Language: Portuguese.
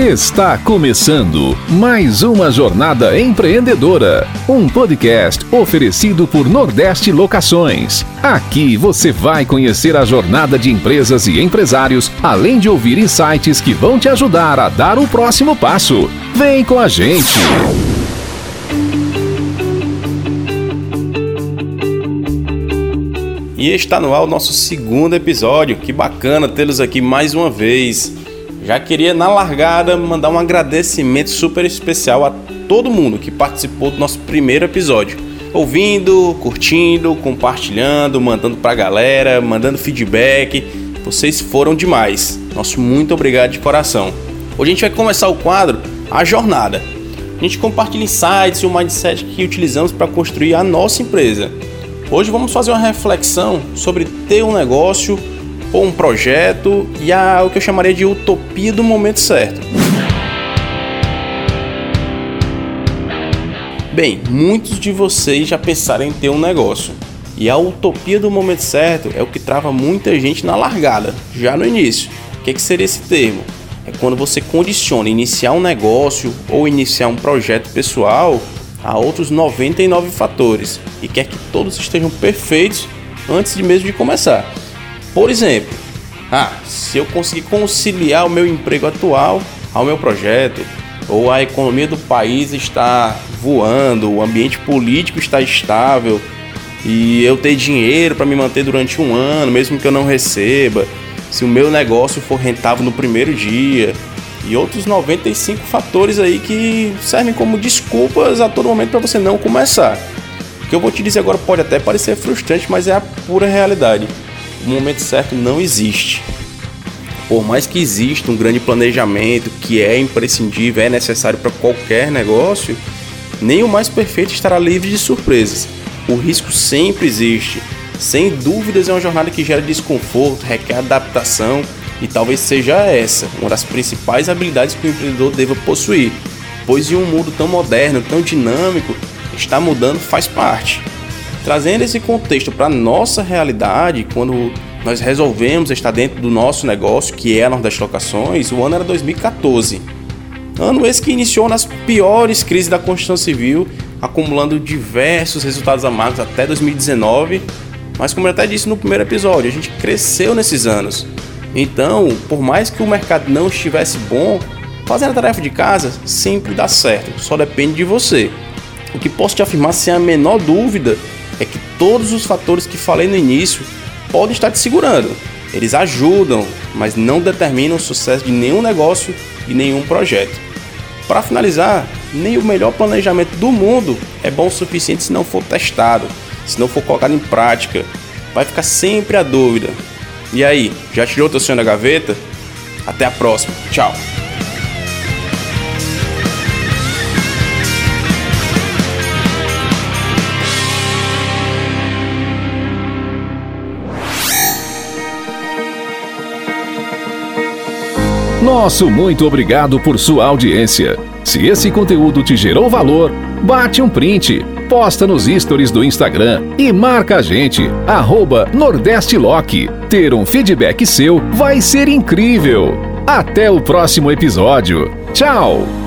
Está começando mais uma jornada empreendedora, um podcast oferecido por Nordeste Locações. Aqui você vai conhecer a jornada de empresas e empresários, além de ouvir insights que vão te ajudar a dar o próximo passo. Vem com a gente. E está no ar o nosso segundo episódio. Que bacana tê-los aqui mais uma vez. Já queria, na largada, mandar um agradecimento super especial a todo mundo que participou do nosso primeiro episódio. Ouvindo, curtindo, compartilhando, mandando pra galera, mandando feedback. Vocês foram demais. Nosso muito obrigado de coração. Hoje a gente vai começar o quadro A Jornada. A gente compartilha insights e o mindset que utilizamos para construir a nossa empresa. Hoje vamos fazer uma reflexão sobre ter um negócio ou um projeto e a, o que eu chamaria de utopia do momento certo. Bem, muitos de vocês já pensaram em ter um negócio. E a utopia do momento certo é o que trava muita gente na largada, já no início. O que, que seria esse termo? É quando você condiciona iniciar um negócio ou iniciar um projeto pessoal a outros 99 fatores e quer que todos estejam perfeitos antes de mesmo de começar. Por exemplo, ah, se eu conseguir conciliar o meu emprego atual ao meu projeto, ou a economia do país está voando, o ambiente político está estável e eu ter dinheiro para me manter durante um ano, mesmo que eu não receba, se o meu negócio for rentável no primeiro dia e outros 95 fatores aí que servem como desculpas a todo momento para você não começar. O que eu vou te dizer agora pode até parecer frustrante, mas é a pura realidade o momento certo não existe. Por mais que exista um grande planejamento que é imprescindível, é necessário para qualquer negócio, nem o mais perfeito estará livre de surpresas. O risco sempre existe. Sem dúvidas é uma jornada que gera desconforto, requer adaptação e talvez seja essa uma das principais habilidades que o empreendedor deva possuir, pois em um mundo tão moderno, tão dinâmico, está mudando faz parte. Trazendo esse contexto para nossa realidade, quando nós resolvemos estar dentro do nosso negócio, que é a Nordeste Locações, o ano era 2014. Ano esse que iniciou nas piores crises da Constituição Civil, acumulando diversos resultados amargos até 2019. Mas como eu até disse no primeiro episódio, a gente cresceu nesses anos. Então, por mais que o mercado não estivesse bom, fazer a tarefa de casa sempre dá certo, só depende de você. O que posso te afirmar sem a menor dúvida é que todos os fatores que falei no início podem estar te segurando. Eles ajudam, mas não determinam o sucesso de nenhum negócio e nenhum projeto. Para finalizar, nem o melhor planejamento do mundo é bom o suficiente se não for testado, se não for colocado em prática. Vai ficar sempre a dúvida. E aí, já tirou teu sonho da gaveta? Até a próxima. Tchau. Nosso muito obrigado por sua audiência. Se esse conteúdo te gerou valor, bate um print, posta nos stories do Instagram e marca a gente, arroba Nordeste Lock. Ter um feedback seu vai ser incrível. Até o próximo episódio. Tchau!